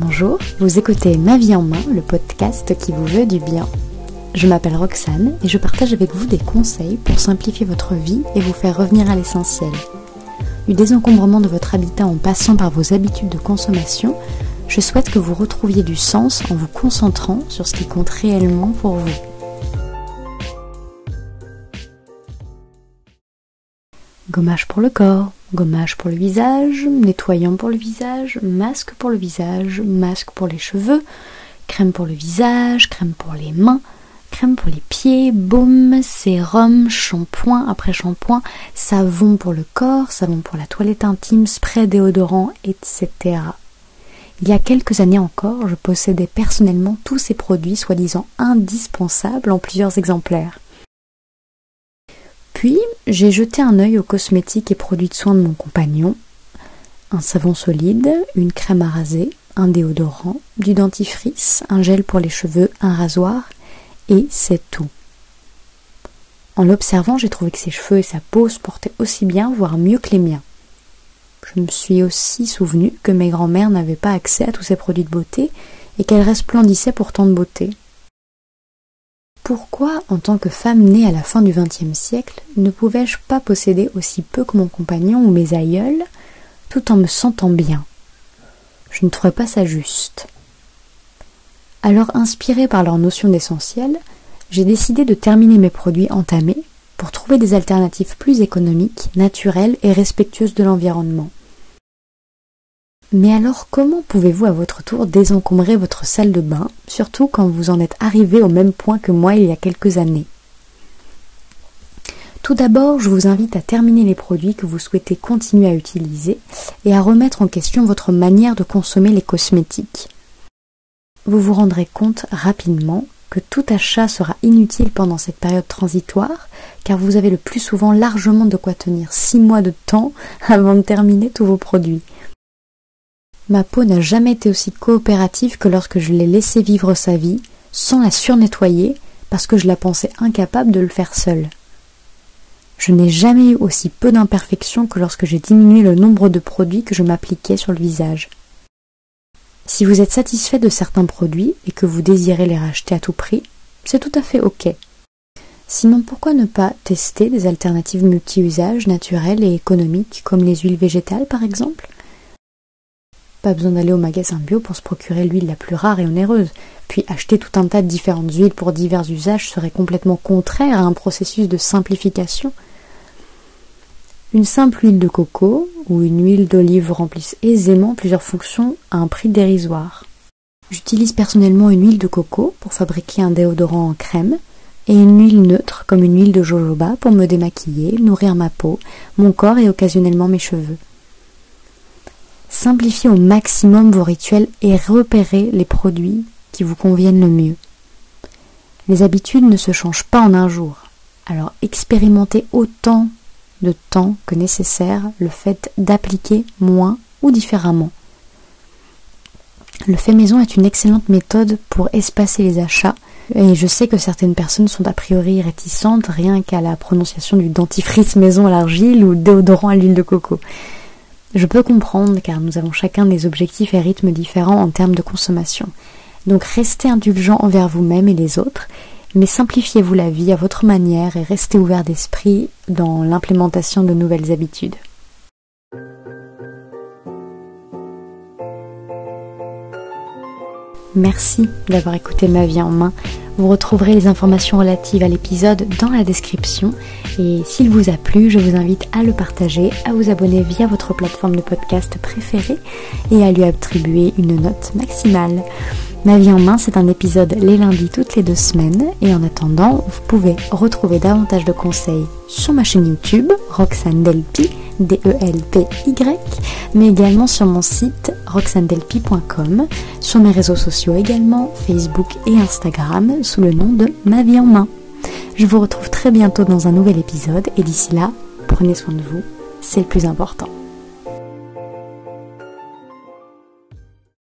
Bonjour, vous écoutez Ma vie en main, le podcast qui vous veut du bien. Je m'appelle Roxane et je partage avec vous des conseils pour simplifier votre vie et vous faire revenir à l'essentiel. Du désencombrement de votre habitat en passant par vos habitudes de consommation, je souhaite que vous retrouviez du sens en vous concentrant sur ce qui compte réellement pour vous. Gommage pour le corps, gommage pour le visage, nettoyant pour le visage, masque pour le visage, masque pour les cheveux, crème pour le visage, crème pour les mains, crème pour les pieds, baume, sérum, shampoing après shampoing, savon pour le corps, savon pour la toilette intime, spray déodorant, etc. Il y a quelques années encore, je possédais personnellement tous ces produits soi-disant indispensables en plusieurs exemplaires. Puis, j'ai jeté un œil aux cosmétiques et produits de soins de mon compagnon. Un savon solide, une crème à raser, un déodorant, du dentifrice, un gel pour les cheveux, un rasoir, et c'est tout. En l'observant, j'ai trouvé que ses cheveux et sa peau se portaient aussi bien, voire mieux que les miens. Je me suis aussi souvenu que mes grands-mères n'avaient pas accès à tous ces produits de beauté et qu'elles resplendissaient pourtant de beauté. Pourquoi, en tant que femme née à la fin du XXe siècle, ne pouvais-je pas posséder aussi peu que mon compagnon ou mes aïeuls, tout en me sentant bien? Je ne trouvais pas ça juste. Alors, inspirée par leur notion d'essentiel, j'ai décidé de terminer mes produits entamés pour trouver des alternatives plus économiques, naturelles et respectueuses de l'environnement. Mais alors comment pouvez-vous à votre tour désencombrer votre salle de bain, surtout quand vous en êtes arrivé au même point que moi il y a quelques années? Tout d'abord, je vous invite à terminer les produits que vous souhaitez continuer à utiliser et à remettre en question votre manière de consommer les cosmétiques. Vous vous rendrez compte rapidement que tout achat sera inutile pendant cette période transitoire, car vous avez le plus souvent largement de quoi tenir six mois de temps avant de terminer tous vos produits. Ma peau n'a jamais été aussi coopérative que lorsque je l'ai laissée vivre sa vie, sans la surnettoyer, parce que je la pensais incapable de le faire seule. Je n'ai jamais eu aussi peu d'imperfections que lorsque j'ai diminué le nombre de produits que je m'appliquais sur le visage. Si vous êtes satisfait de certains produits et que vous désirez les racheter à tout prix, c'est tout à fait ok. Sinon, pourquoi ne pas tester des alternatives multi-usages naturelles et économiques comme les huiles végétales par exemple? Pas besoin d'aller au magasin bio pour se procurer l'huile la plus rare et onéreuse. Puis acheter tout un tas de différentes huiles pour divers usages serait complètement contraire à un processus de simplification. Une simple huile de coco ou une huile d'olive remplissent aisément plusieurs fonctions à un prix dérisoire. J'utilise personnellement une huile de coco pour fabriquer un déodorant en crème et une huile neutre comme une huile de jojoba pour me démaquiller, nourrir ma peau, mon corps et occasionnellement mes cheveux. Simplifiez au maximum vos rituels et repérez les produits qui vous conviennent le mieux. Les habitudes ne se changent pas en un jour, alors expérimentez autant de temps que nécessaire le fait d'appliquer moins ou différemment. Le fait maison est une excellente méthode pour espacer les achats et je sais que certaines personnes sont a priori réticentes rien qu'à la prononciation du dentifrice maison à l'argile ou déodorant à l'huile de coco. Je peux comprendre car nous avons chacun des objectifs et rythmes différents en termes de consommation. Donc restez indulgent envers vous-même et les autres, mais simplifiez-vous la vie à votre manière et restez ouvert d'esprit dans l'implémentation de nouvelles habitudes. Merci d'avoir écouté ma vie en main. Vous retrouverez les informations relatives à l'épisode dans la description. Et s'il vous a plu, je vous invite à le partager, à vous abonner via votre plateforme de podcast préférée et à lui attribuer une note maximale. Ma vie en main, c'est un épisode les lundis toutes les deux semaines. Et en attendant, vous pouvez retrouver davantage de conseils sur ma chaîne YouTube, Roxane Delpy, D-E-L-P-Y, mais également sur mon site roxandelpy.com, sur mes réseaux sociaux également, Facebook et Instagram, sous le nom de Ma vie en main. Je vous retrouve très bientôt dans un nouvel épisode et d'ici là, prenez soin de vous, c'est le plus important.